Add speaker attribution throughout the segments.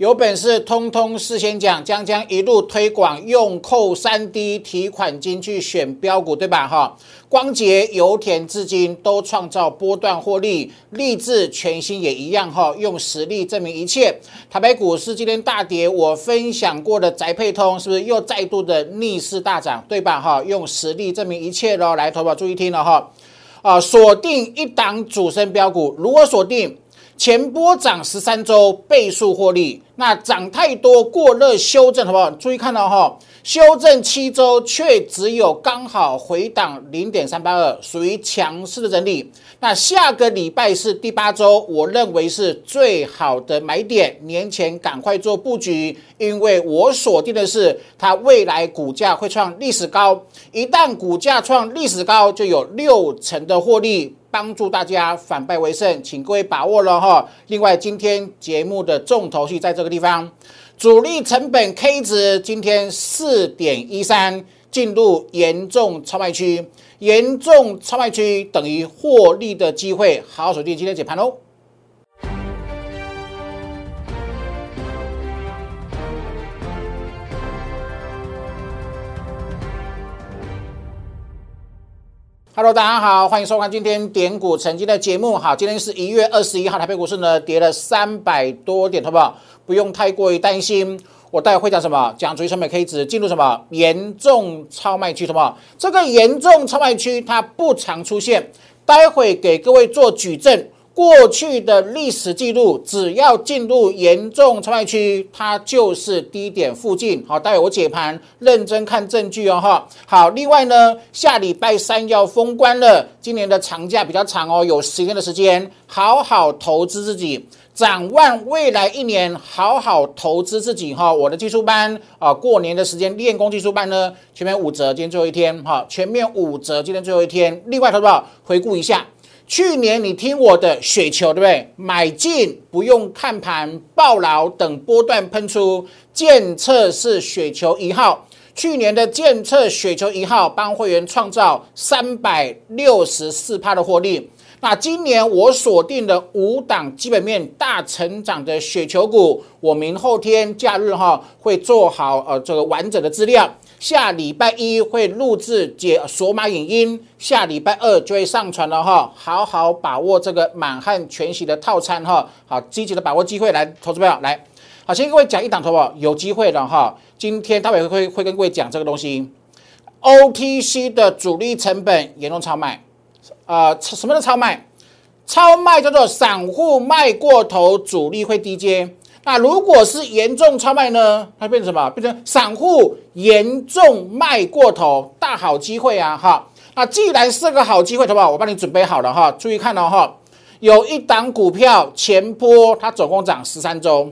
Speaker 1: 有本事通通事先讲，将将一路推广，用扣三 D 提款金去选标股，对吧？哈，光捷、油田至今都创造波段获利，立志全新也一样哈，用实力证明一切。台北股市今天大跌，我分享过的宅配通是不是又再度的逆势大涨，对吧？哈，用实力证明一切喽。来，投保注意听了哈，啊，锁定一档主升标股，如果锁定。前波涨十三周，倍数获利。那涨太多过热修正，好不好？注意看到哈，修正七周却只有刚好回档零点三八二，属于强势的整理。那下个礼拜是第八周，我认为是最好的买点，年前赶快做布局，因为我锁定的是它未来股价会创历史高，一旦股价创历史高，就有六成的获利。帮助大家反败为胜，请各位把握了哈。另外，今天节目的重头戏在这个地方，主力成本 K 值今天四点一三，进入严重超卖区，严重超卖区等于获利的机会，好好锁定今天解盘喽。Hello，大家好，欢迎收看今天点股成绩的节目。好，今天是一月二十一号，台北股市呢跌了三百多点，好不好？不用太过于担心。我待会会讲什么？讲主力成本 K 值进入什么严重超卖区，什么？这个严重超卖区它不常出现，待会给各位做举证。过去的历史记录，只要进入严重超卖区，它就是低点附近。好，待会我解盘，认真看证据哦，哈。好，另外呢，下礼拜三要封关了，今年的长假比较长哦，有十天的时间，好好投资自己，展望未来一年，好好投资自己哈。我的技术班啊，过年的时间练功技术班呢，全面五折，今天最后一天哈，全面五折，今天最后一天。另外，投资者回顾一下。去年你听我的雪球，对不对？买进不用看盘，抱牢等波段喷出。建测是雪球一号，去年的建测雪球一号帮会员创造三百六十四趴的获利。那今年我锁定的五档基本面大成长的雪球股，我明后天假日哈会做好呃这个完整的资料。下礼拜一会录制解索马影音，下礼拜二就会上传了哈，好好把握这个满汉全席的套餐哈，好积极的把握机会来投资朋友来，好先各位讲一档投保有机会的哈，今天待会会会跟各位讲这个东西，OTC 的主力成本严重超卖，呃什么的超卖？超卖叫做散户卖过头，主力会低接。那如果是严重超卖呢？它变成什么？变成散户严重卖过头，大好机会啊！哈，那既然是个好机会，好不好？我帮你准备好了哈，注意看哦哈，有一档股票前波它总共涨十三周，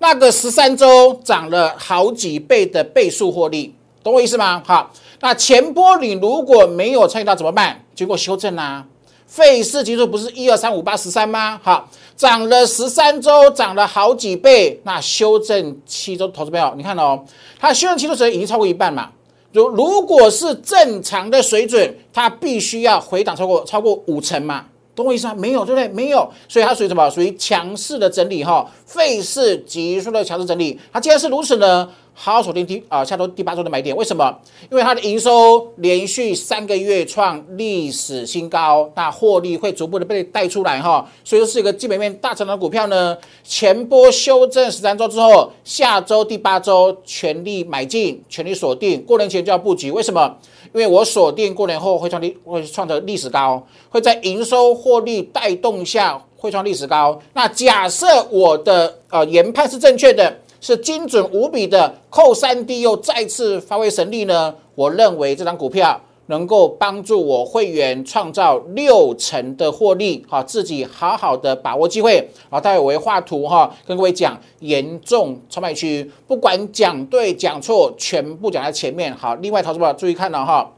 Speaker 1: 那个十三周涨了好几倍的倍数获利，懂我意思吗？好，那前波你如果没有参与到怎么办？经过修正啊。费氏指数不是一二三五八十三吗？好，涨了十三周，涨了好几倍。那修正期周，投资朋友，你看哦，它修正期周时已经超过一半嘛。如如果是正常的水准，它必须要回档超过超过五成嘛。懂我意思吗？没有，对不对？没有，所以它属于什么？属于强势的整理哈。费市急速的强势整理，它既然是如此呢？好好锁定第啊下周第八周的买点，为什么？因为它的营收连续三个月创历史新高，那获利会逐步的被带出来哈，所以说是一个基本面大成长的股票呢。前波修正十三周之后，下周第八周全力买进，全力锁定，过年前就要布局。为什么？因为我锁定过年后会创历会创造历史高，会在营收获利带动下会创历史高。那假设我的呃研判是正确的。是精准无比的扣三 D 又再次发挥神力呢？我认为这张股票能够帮助我会员创造六成的获利，好，自己好好的把握机会。好，待会我会画图哈，跟各位讲严重超卖区，不管讲对讲错，全部讲在前面。好，另外投资者注意看了哈。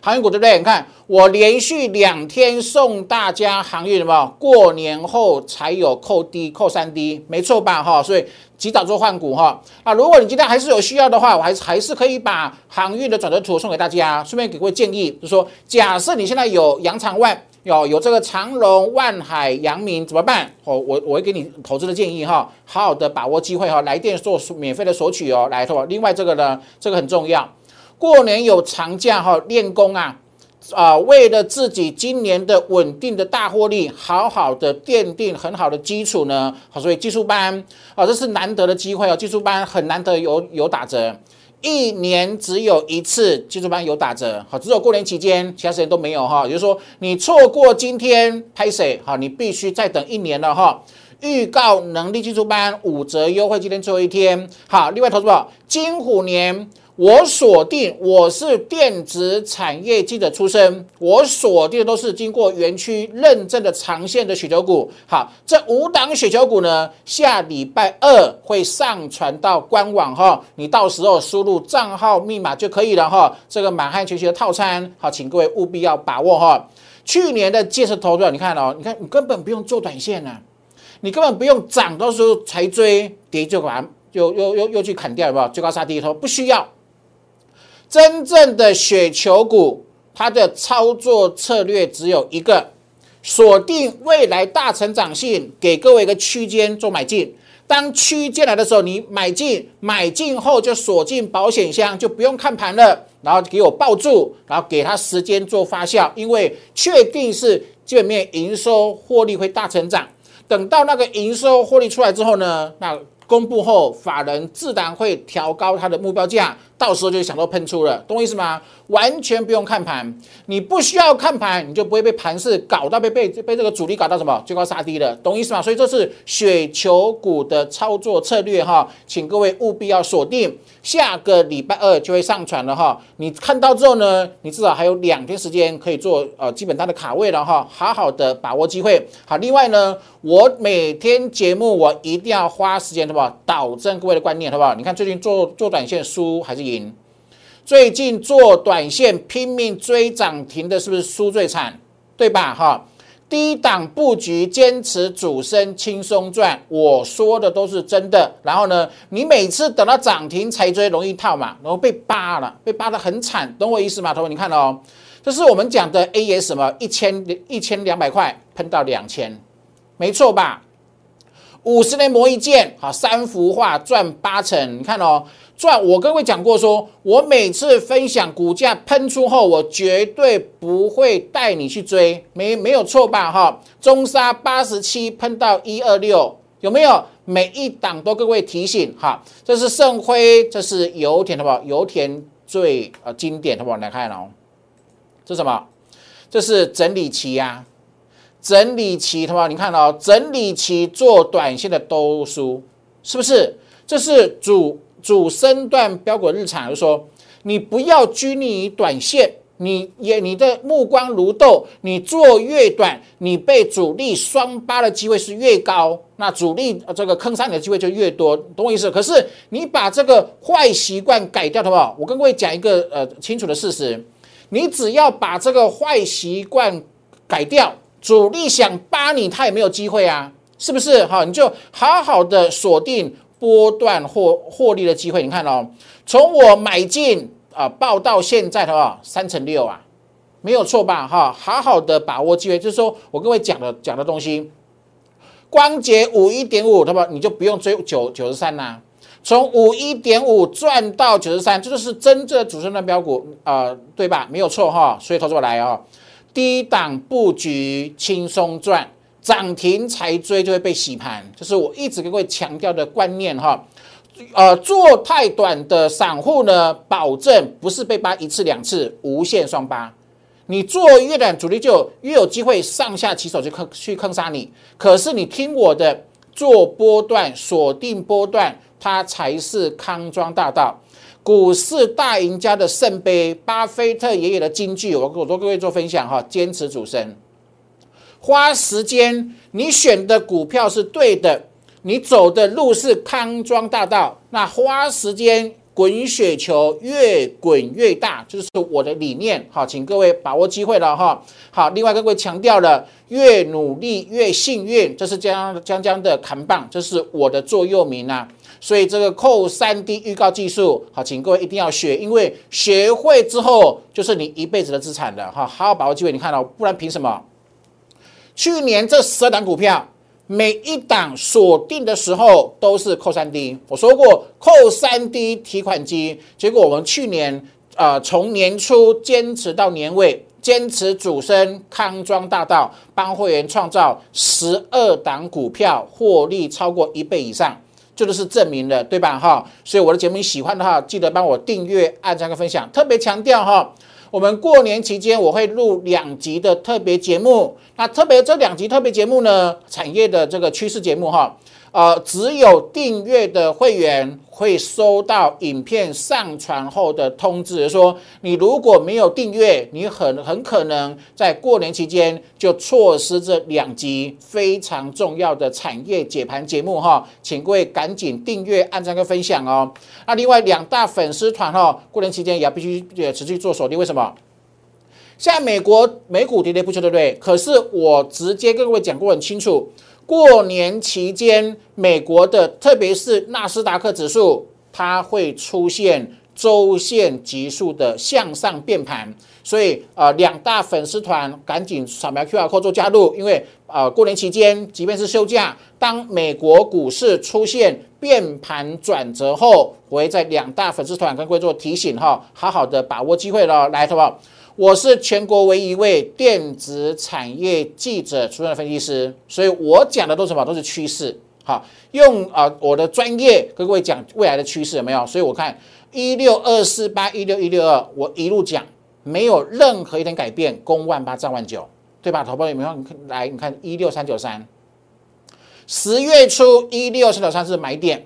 Speaker 1: 航运股对不对？你看我连续两天送大家航运什么？过年后才有扣低扣三低没错吧？哈，所以及早做换股哈。啊，如果你今天还是有需要的话，我还是还是可以把航运的转折图送给大家，顺便给各位建议，就是说，假设你现在有洋长万。有有这个长隆、万海、阳明怎么办？哦，我我会给你投资的建议哈，好好的把握机会哈，来电做免费的索取哦，来，另外这个呢，这个很重要，过年有长假哈，练功啊。啊，为了自己今年的稳定的大获利，好好的奠定很好的基础呢。好，所以技术班啊，这是难得的机会哦。技术班很难得有有打折，一年只有一次技术班有打折。好，只有过年期间，其他时间都没有哈。也就是说，你错过今天拍谁？好，你必须再等一年了哈。预告能力技术班五折优惠，今天最后一天。好，另外投资宝金虎年。我锁定我是电子产业记者出身，我锁定的都是经过园区认证的长线的雪球股。好，这五档雪球股呢，下礼拜二会上传到官网哈，你到时候输入账号密码就可以了哈。这个满汉全席的套餐，好，请各位务必要把握哈。去年的建设投资，你看哦，你看你根本不用做短线啊，你根本不用涨到时候才追，跌就完，又又又又去砍掉，有没有？最高杀低头不需要。真正的雪球股，它的操作策略只有一个：锁定未来大成长性，给各位一个区间做买进。当区间来的时候，你买进，买进后就锁进保险箱，就不用看盘了。然后给我抱住，然后给它时间做发酵，因为确定是基本面营收获利会大成长。等到那个营收获利出来之后呢，那公布后，法人自然会调高它的目标价。到时候就想到喷出了，懂我意思吗？完全不用看盘，你不需要看盘，你就不会被盘势搞到被被被这个主力搞到什么最高杀低了，懂意思吗？所以这是雪球股的操作策略哈，请各位务必要锁定，下个礼拜二就会上传了哈。你看到之后呢，你至少还有两天时间可以做呃基本单的卡位了哈，好好的把握机会。好，另外呢，我每天节目我一定要花时间，好不好？导正各位的观念，好不好？你看最近做做短线输还是？最近做短线拼命追涨停的，是不是输最惨？对吧？哈，低档布局，坚持主升，轻松赚。我说的都是真的。然后呢，你每次等到涨停才追，容易套嘛，然后被扒了，被扒的很惨，懂我意思吗？同学，你看哦，这是我们讲的 A S 什么一千一千两百块喷到两千，没错吧？五十年磨一剑，好，三幅画赚八成，你看哦。赚，我各位讲过，说我每次分享股价喷出后，我绝对不会带你去追，没没有错吧？哈，中沙八十七喷到一二六，有没有？每一档都各位提醒哈，这是盛辉，这是油田，好不好？油田最呃经典，好不好？来看哦，这什么？这是整理期呀，整理期，好不好？你看哦，整理期做短线的都输，是不是？这是主。主升段标股日常就说，你不要拘泥于短线，你也你的目光如豆，你做越短，你被主力双八的机会是越高，那主力这个坑杀你的机会就越多，懂我意思？可是你把这个坏习惯改掉，好不好？我跟各位讲一个呃清楚的事实，你只要把这个坏习惯改掉，主力想扒你，他也没有机会啊，是不是？好，你就好好的锁定。波段获获利的机会，你看哦，从我买进啊报到现在的话，三成六啊，没有错吧？哈，好好的把握机会，就是说我各位讲的讲的东西，光洁五一点五，对吧？你就不用追九九十三啦，从五一点五赚到九十三，这就是真正的主升段标股啊，对吧？没有错哈，所以投资我来哦，低档布局轻松赚。涨停才追就会被洗盘，这是我一直跟各位强调的观念哈。呃，做太短的散户呢，保证不是被扒一次两次，无限双扒。你做越短，主力就越有机会上下起手去坑去坑杀你。可是你听我的，做波段锁定波段，它才是康庄大道，股市大赢家的圣杯，巴菲特爷爷的金句，我我都各位做分享哈，坚持主升。花时间，你选的股票是对的，你走的路是康庄大道。那花时间滚雪球，越滚越大，就是我的理念。好，请各位把握机会了哈。好，另外各位强调了，越努力越幸运，这是江江江的扛棒，这是我的座右铭啊。所以这个扣三 D 预告技术，好，请各位一定要学，因为学会之后就是你一辈子的资产了哈。好好把握机会，你看到，不然凭什么？去年这十二档股票，每一档锁定的时候都是扣三 D。我说过扣三 D 提款机，结果我们去年呃从年初坚持到年尾，坚持主升康庄大道，帮会员创造十二档股票获利超过一倍以上。这都是证明的，对吧？哈，所以我的节目你喜欢的话，记得帮我订阅、按赞跟分享。特别强调哈，我们过年期间我会录两集的特别节目，那特别这两集特别节目呢，产业的这个趋势节目哈。呃，只有订阅的会员会收到影片上传后的通知，说你如果没有订阅，你很很可能在过年期间就错失这两集非常重要的产业解盘节目哈，请各位赶紧订阅、按赞跟分享哦。那另外两大粉丝团哈，过年期间也要必须也持续做锁定，为什么？现在美国美股跌跌不休，对不对？可是我直接跟各位讲过很清楚。过年期间，美国的特别是纳斯达克指数，它会出现周线急速的向上变盘，所以呃，两大粉丝团赶紧扫描 QR code 做加入，因为呃，过年期间，即便是休假，当美国股市出现变盘转折后，我会在两大粉丝团跟各位做提醒哈，好好的把握机会了，来，好不好？我是全国唯一一位电子产业记者出身的分析师，所以我讲的都是什么？都是趋势。好，用啊我的专业跟各位讲未来的趋势有没有？所以我看一六二四八一六一六二，我一路讲没有任何一点改变，攻万八涨万九，对吧？投保有没有？来，你看一六三九三，十月初一六三九三是买点。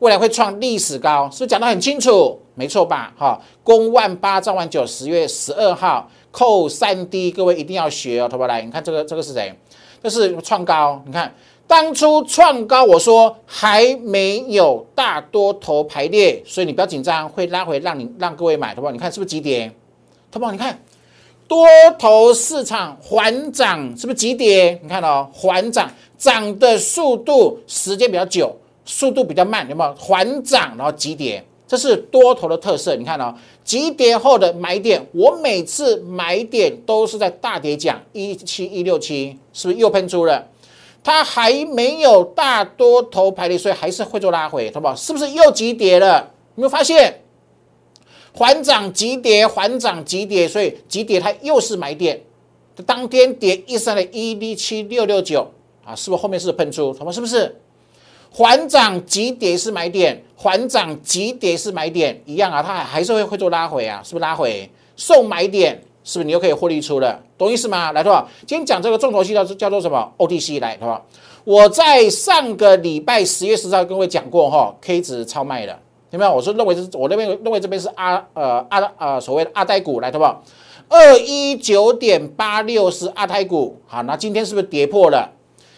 Speaker 1: 未来会创历史高，是不是讲得很清楚？没错吧？哈，公万八兆万九，十月十二号扣三 D，各位一定要学哦，投保来，你看这个这个是谁？这是创高，你看当初创高，我说还没有大多头排列，所以你不要紧张，会拉回让你让各位买，投保，你看是不是急跌？投保，你看多头市场缓涨，是不是急跌？你看哦，缓涨，涨的速度时间比较久。速度比较慢，有没有缓涨然后急跌？这是多头的特色。你看哦，急跌后的买点，我每次买点都是在大跌讲一七一六七，是不是又喷出了？它还没有大多头排列，所以还是会做拉回，好不好？是不是又急跌了？有没有发现缓涨急跌，缓涨急跌，所以急跌它又是买点。当天跌一三的一零七六六九啊，是不是后面是喷出？好吗？是不是？缓涨急跌是买点，缓涨急跌是买点，一样啊，它还是会会做拉回啊，是不是拉回送买点？是不是你又可以获利出了？懂意思吗？来，对吧？今天讲这个重头戏叫叫做什么？OTC 来，对吧？我在上个礼拜十月十号跟各位讲过哈，K 值超卖的，有没有？我说认为是，我那边认为这边是阿呃阿呃所谓的阿呆股来，对不？二一九点八六是阿呆股，好，那今天是不是跌破了？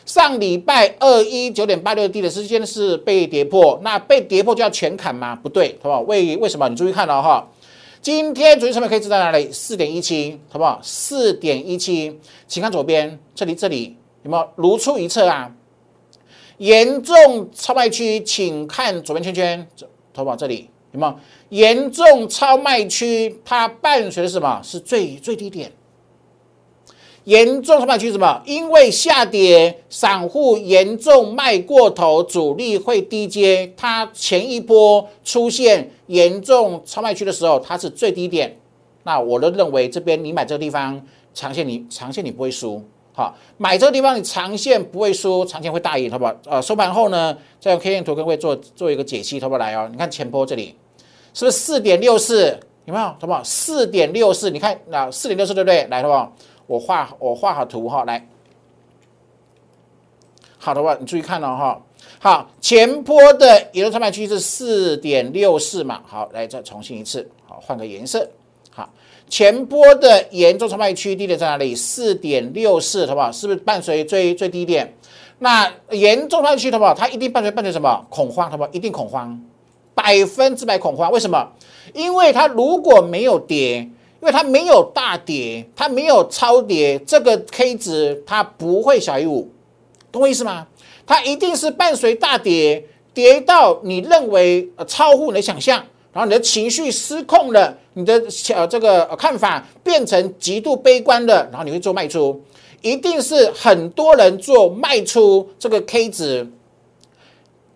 Speaker 1: 上礼拜二一九点八六低的时间是被跌破，那被跌破就要全砍吗？不对，好不好？为为什么？你注意看了哈，今天主力成本可以知道哪里？四点一七，好不好？四点一七，请看左边这里，这里有没有如出一辙啊？严重超卖区，请看左边圈圈，好不好？这里有没有严重超卖区？它伴随的是什么？是最最低点。严重超卖区什么？因为下跌，散户严重卖过头，主力会低接。它前一波出现严重超卖区的时候，它是最低点。那我都认为这边你买这个地方，长线你长线你不会输。好，买这个地方你长线不会输，长线会大赢，好不好？呃，收盘后呢，再用 K 线图跟各位做做一个解析，好不好？来哦，你看前波这里是不是四点六四？有没有？好不好？四点六四，你看那四点六四对不对？来，好不好？我画我画好图哈，来，好的话，你注意看了哈。好，前波的移动超卖区是四点六四嘛？好，来再重新一次，好，换个颜色。好，前波的严重超卖区低点在哪里？四点六四，好不好？是不是伴随最最低点？那严重超卖区，好不好？它一定伴随伴随什么？恐慌，好不好？一定恐慌，百分之百恐慌。为什么？因为它如果没有跌。因为它没有大跌，它没有超跌，这个 K 值它不会小于五，懂我意思吗？它一定是伴随大跌，跌到你认为呃超乎你的想象，然后你的情绪失控了，你的呃这个看法变成极度悲观的，然后你会做卖出。一定是很多人做卖出，这个 K 值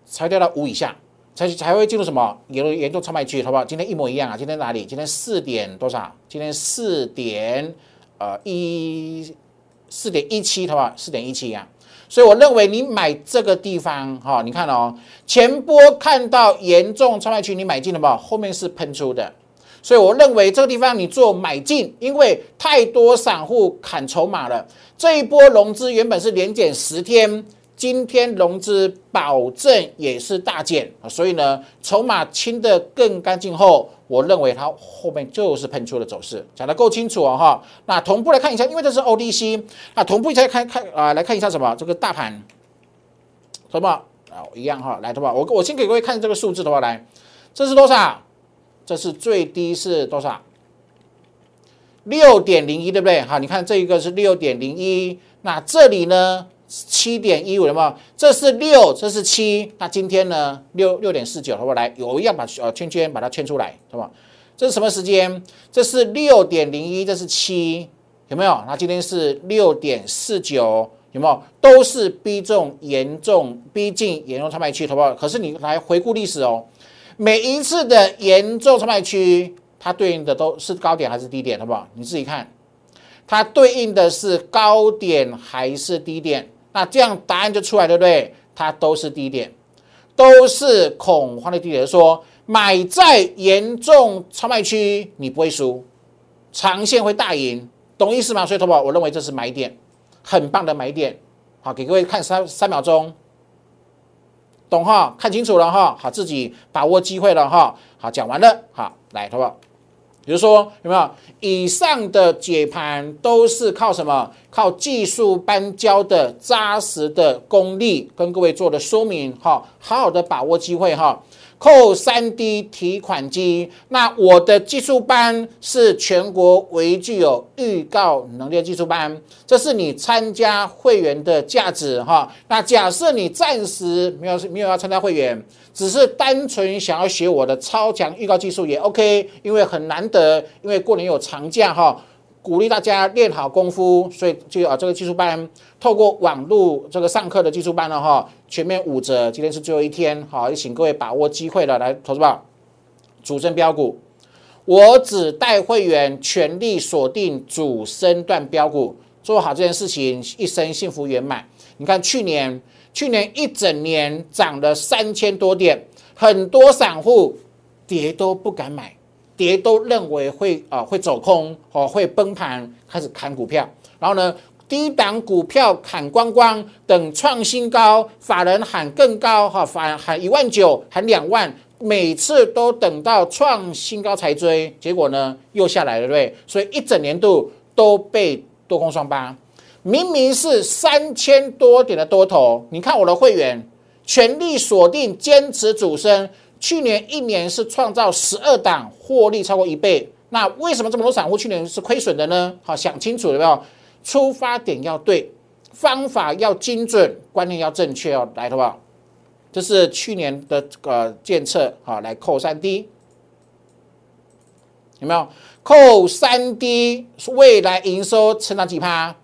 Speaker 1: 才掉到五以下，才才会进入什么严重严重超卖区，好不好？今天一模一样啊！今天哪里？今天四点多少？今天四点呃一四点一七，好不好？四点一七啊！所以我认为你买这个地方哈，你看哦，前波看到严重超卖区，你买进了不？后面是喷出的，所以我认为这个地方你做买进，因为太多散户砍筹码了。这一波融资原本是连减十天，今天融资保证也是大减啊，所以呢，筹码清的更干净后。我认为它后面就是喷出的走势，讲得够清楚哦哈。那同步来看一下，因为这是 ODC，那同步一下看看啊，来看一下什么？这个大盘，什么啊？一样哈，来，对吧？我我先给各位看这个数字的话，来，这是多少？这是最低是多少？六点零一，对不对？好，你看这一个是六点零一，那这里呢？七点一五有没有？这是六，这是七。那今天呢？六六点四九，好不好？来，有一样把呃圈圈把它圈出来，好不好？这是什么时间？这是六点零一，这是七，有没有？那今天是六点四九，有没有？都是逼重严重，逼近严重超卖区，好不好？可是你来回顾历史哦，每一次的严重超卖区，它对应的都是高点还是低点，好不好？你自己看，它对应的是高点还是低点？那这样答案就出来，对不对？它都是低点，都是恐慌的低点。说买在严重超卖区，你不会输，长线会大赢，懂意思吗？所以，投保我认为这是买点，很棒的买点。好，给各位看三三秒钟，懂哈？看清楚了哈？好，自己把握机会了哈？好，讲完了，好，来，投保。比如说有没有以上的解盘都是靠什么？靠技术班教的扎实的功力，跟各位做的说明哈，好好的把握机会哈。扣三 D 提款机，那我的技术班是全国唯一具有预告能力的技术班，这是你参加会员的价值哈。那假设你暂时没有没有要参加会员，只是单纯想要学我的超强预告技术也 OK，因为很难得，因为过年有长假哈。鼓励大家练好功夫，所以就啊这个技术班透过网络这个上课的技术班了哈，全面五折，今天是最后一天，好，也请各位把握机会了，来投资吧，主升标股，我只带会员全力锁定主升段标股，做好这件事情，一生幸福圆满。你看去年，去年一整年涨了三千多点，很多散户跌都不敢买。跌都认为会啊会走空哦会崩盘，开始砍股票，然后呢低档股票砍光光，等创新高，法人喊更高哈，法人喊一万九，喊两万，每次都等到创新高才追，结果呢又下来了，对不对？所以一整年度都被多空双八，明明是三千多点的多头，你看我的会员全力锁定，坚持主升。去年一年是创造十二档获利超过一倍，那为什么这么多散户去年是亏损的呢？好，想清楚了没有？出发点要对，方法要精准，观念要正确哦。来，好不好？这是去年的呃监测，好，来扣三 D，有没有？扣三 D，未来营收成长几趴？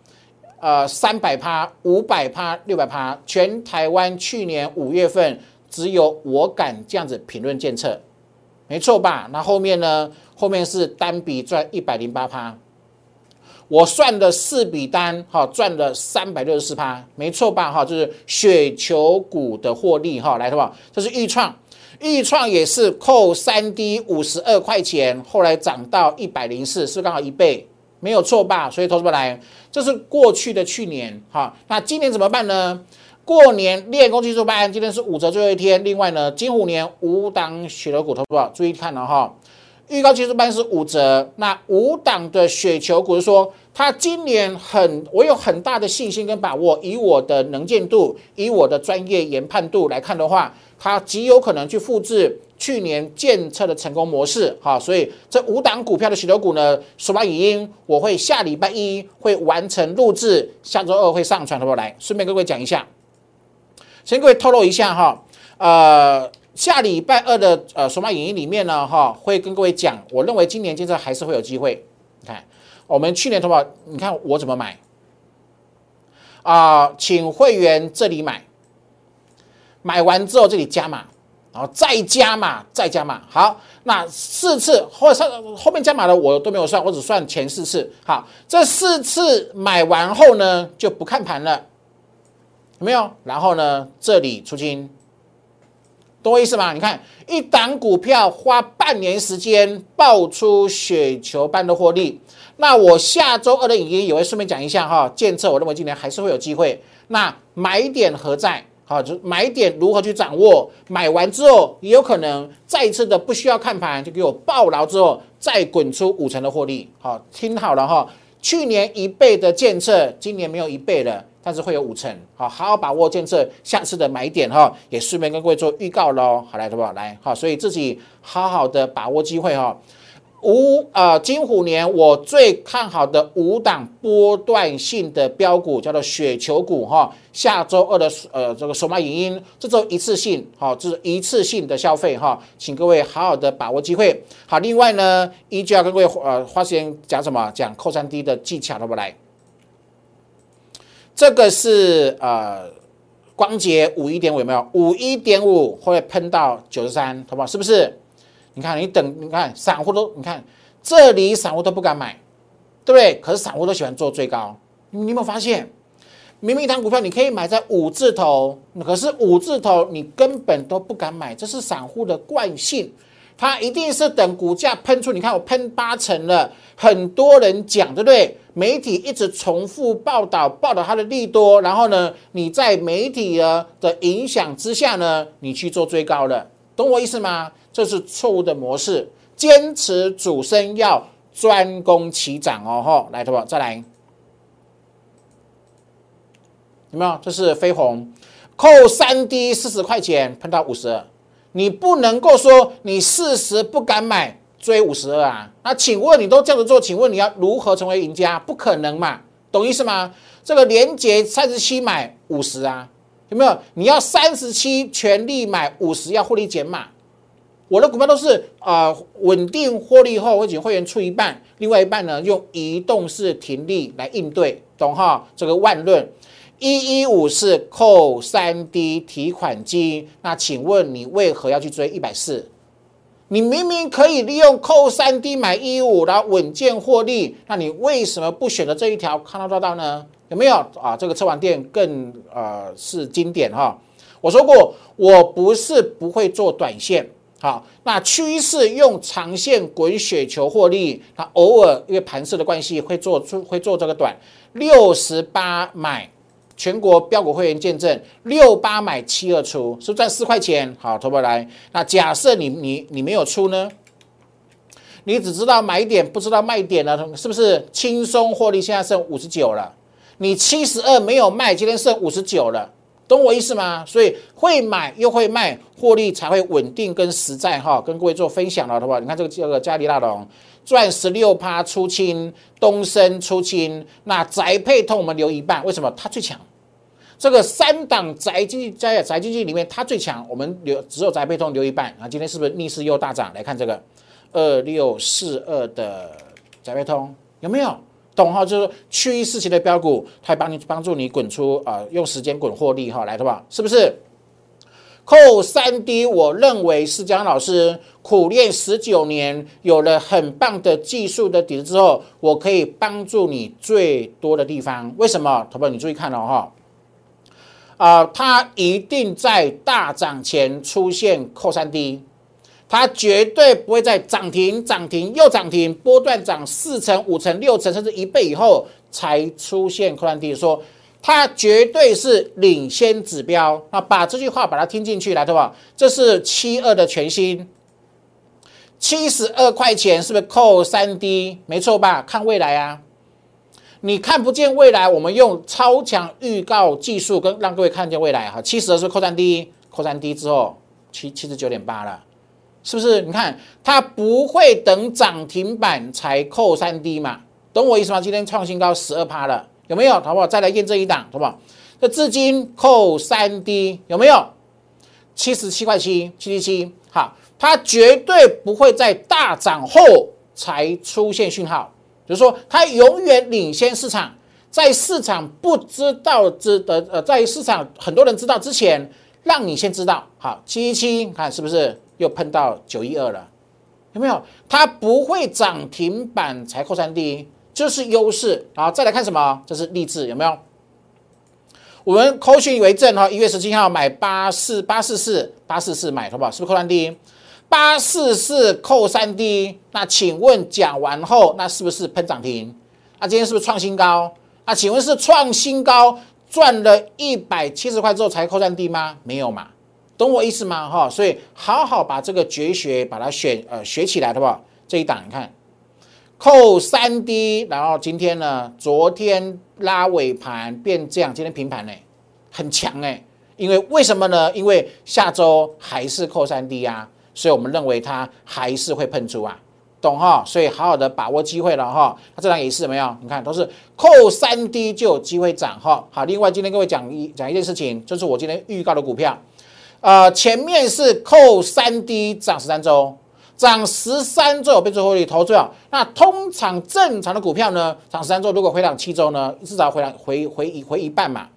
Speaker 1: 呃，三百趴、五百趴、六百趴，全台湾去年五月份。只有我敢这样子评论监测，没错吧？那后面呢？后面是单笔赚一百零八趴，我算的四笔单，哈，赚了三百六十四趴，没错吧？哈，就是雪球股的获利，哈，来，好不好？这是预创，预创也是扣三 D 五十二块钱，后来涨到一百零四，是刚好一倍，没有错吧？所以投资者来，这是过去的去年，哈，那今年怎么办呢？过年练功技术班，今天是五折最后一天。另外呢，金虎年五档雪球股，投不好？注意看了哈。预告技术班是五折，那五档的雪球股是说，它今年很，我有很大的信心跟把握。以我的能见度，以我的专业研判度来看的话，它极有可能去复制去年建测的成功模式。哈，所以这五档股票的雪球股呢，首发语音我会下礼拜一会完成录制，下周二会上传，好不好？来，顺便各位讲一下。先各位透露一下哈，呃，下礼拜二的呃索马影音里面呢哈，会跟各位讲，我认为今年建设还是会有机会。你看，我们去年投保，你看我怎么买？啊，请会员这里买，买完之后这里加码，然后再加码，再加码。好，那四次或者后面加码的我都没有算，我只算前四次。好，这四次买完后呢，就不看盘了，有没有？然后呢，这里出金。懂我意思吗？你看，一档股票花半年时间爆出雪球般的获利，那我下周二的影音也会顺便讲一下哈。建测，我认为今年还是会有机会。那买点何在？好，就买点如何去掌握？买完之后也有可能再次的不需要看盘就给我爆牢之后再滚出五成的获利。好，听好了哈，去年一倍的建测，今年没有一倍了。但是会有五成，好，好好把握建设下次的买点哈，也顺便跟各位做预告喽。好来，好不好？来，好，所以自己好好的把握机会哈。五呃，金虎年我最看好的五档波段性的标股叫做雪球股哈。下周二的呃这个首买影音，这种一次性好，这是一次性的消费哈，请各位好好的把握机会。好，另外呢，依旧要跟各位呃花时间讲什么？讲扣三 D 的技巧，好不来？这个是呃，光洁五一点五有没有？五一点五会喷到九十三，好不好？是不是？你看，你等，你看，散户都，你看这里散户都不敢买，对不对？可是散户都喜欢做最高。你有没有发现，明明一档股票你可以买在五字头，可是五字头你根本都不敢买，这是散户的惯性。它一定是等股价喷出，你看我喷八成了，很多人讲，对不对？媒体一直重复报道，报道它的利多，然后呢，你在媒体的的影响之下呢，你去做追高了，懂我意思吗？这是错误的模式，坚持主升要专攻起涨哦，吼，来，对不？再来，有没有？这是飞鸿，扣三 D 四十块钱，喷到五十二。你不能够说你四十不敢买追五十二啊？那请问你都这样子做，请问你要如何成为赢家？不可能嘛，懂意思吗？这个连接三十七买五十啊，有没有？你要三十七全力买五十，要获利减码。我的股票都是啊稳定获利后，我请会员出一半，另外一半呢用移动式停利来应对，懂哈？这个万论。一一五是扣三 D 提款机，那请问你为何要去追一百四？你明明可以利用扣三 D 买一五，然后稳健获利，那你为什么不选择这一条看到抓到呢？有没有啊？这个车网店更呃是经典哈。我说过，我不是不会做短线，好，那趋势用长线滚雪球获利，那偶尔因为盘势的关系会做出会做这个短六十八买。全国标股会员见证六八买七二出，是不是赚四块钱。好，投过来。那假设你你你没有出呢？你只知道买点，不知道卖点呢？是不是轻松获利？现在剩五十九了。你七十二没有卖，今天剩五十九了，懂我意思吗？所以会买又会卖，获利才会稳定跟实在哈。跟各位做分享了，好不好？你看这个这个嘉里大龙赚十六趴出清，东升出清，那宅配通我们留一半，为什么？它最强。这个三档宅经济在宅经济里面，它最强，我们留只有宅配通留一半啊。今天是不是逆势又大涨？来看这个二六四二的宅配通有没有？懂哈？就是趋势型的标股，它帮你帮助你滚出啊，用时间滚获利哈，来的吧？是不是？扣三 D，我认为是江老师苦练十九年，有了很棒的技术的底子之后，我可以帮助你最多的地方。为什么？投保你注意看了哈。啊，它一定在大涨前出现扣三 D，它绝对不会在涨停、涨停又涨停、波段涨四成、五成、六成甚至一倍以后才出现扣三 D。说它绝对是领先指标。那把这句话把它听进去来，对吧？这是七二的全新，七十二块钱是不是扣三 D？没错吧？看未来啊。你看不见未来，我们用超强预告技术跟让各位看见未来哈。七十二是扣三 D？，扣三 D 之后七七十九点八了，是不是？你看它不会等涨停板才扣三 D 嘛？懂我意思吗？今天创新高十二趴了，有没有？好不好？再来验证一档，好不好？这至今扣三 D 有没有？七十七块七七七七，好，它绝对不会在大涨后才出现讯号。就是说，它永远领先市场，在市场不知道之的呃，在市场很多人知道之前，让你先知道。好，七七七，看是不是又碰到九一二了？有没有？它不会涨停板才扣三 D，就是优势。然后再来看什么？这是励志，有没有？我们扣讯为证哈，一月十七号买八四八四四八四四买，好不好？是不是扣三 D？八四四扣三 D，那请问讲完后，那是不是喷涨停？那今天是不是创新高？那请问是创新高赚了一百七十块之后才扣三 D 吗？没有嘛？懂我意思吗？哈，所以好好把这个绝学把它选呃学起来，好不好？这一档你看，扣三 D，然后今天呢，昨天拉尾盘变这样，今天平盘呢，很强哎，因为为什么呢？因为下周还是扣三 D 啊。所以我们认为它还是会喷出啊，懂哈？所以好好的把握机会了哈。它这张也是怎么样？你看都是扣三 D 就有机会涨哈。好，另外今天各位讲一讲一件事情，就是我今天预告的股票，呃，前面是扣三 D 涨十三周，涨十三周有变出获利投资啊。那通常正常的股票呢，涨十三周如果回档七周呢，至少回档回回一回一半嘛。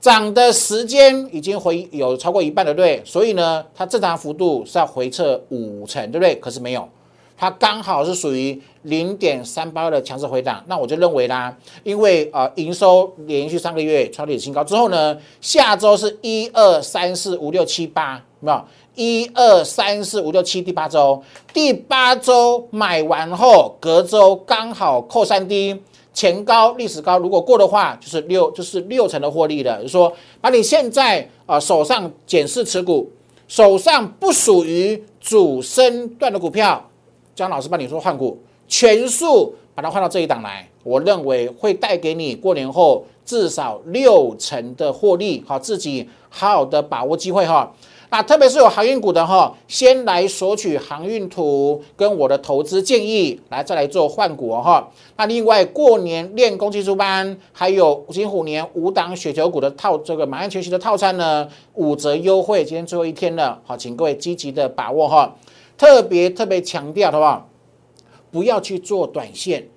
Speaker 1: 涨的时间已经回有超过一半了，对？所以呢，它正常幅度是要回撤五成，对不对？可是没有，它刚好是属于零点三八的强势回档。那我就认为啦，因为呃营收连续三个月创历史新高之后呢，下周是一二三四五六七八，没有一二三四五六七第八周，第八周买完后隔周刚好扣三 D。前高历史高，如果过的话，就是六就是六成的获利的。就是说，把你现在啊手上减四持股，手上不属于主升段的股票，江老师帮你说换股，全数把它换到这一档来，我认为会带给你过年后至少六成的获利。好，自己好好的把握机会哈。那特别是有航运股的哈，先来索取航运图跟我的投资建议，来再来做换股哈。那另外过年练功技术班，还有金虎年五档雪球股的套这个马鞍全息的套餐呢，五折优惠，今天最后一天了，好，请各位积极的把握哈。特别特别强调，好不好？不要去做短线。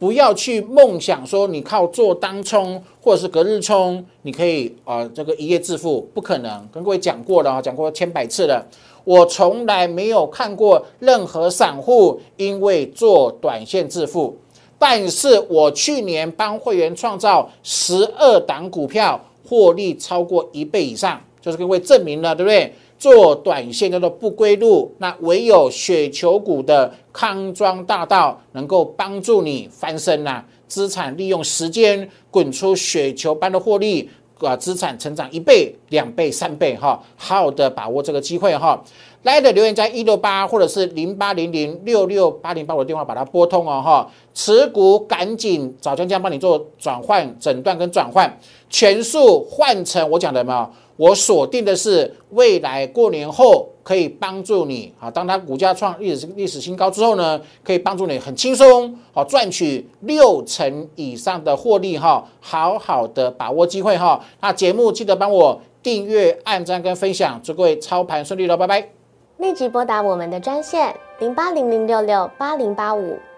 Speaker 1: 不要去梦想说你靠做单冲或者是隔日冲，你可以啊这个一夜致富，不可能。跟各位讲过了啊，讲过千百次了。我从来没有看过任何散户因为做短线致富，但是我去年帮会员创造十二档股票获利超过一倍以上，就是各位证明了，对不对？做短线叫做不归路，那唯有雪球股的康庄大道能够帮助你翻身呐，资产利用时间滚出雪球般的获利，啊，资产成长一倍、两倍、三倍，哈，好好的把握这个机会哈。来的留言在一六八或者是零八零零六六八零八我的电话把它拨通哦哈，持股赶紧找江江帮你做转换、诊断跟转换，全数换成我讲的嘛。我锁定的是未来过年后可以帮助你啊，当它股价创历史历史新高之后呢，可以帮助你很轻松好赚取六成以上的获利哈，好好的把握机会哈。那节目记得帮我订阅、按赞跟分享，祝各位操盘顺利喽，拜拜。
Speaker 2: 立即拨打我们的专线零八零零六六八零八五。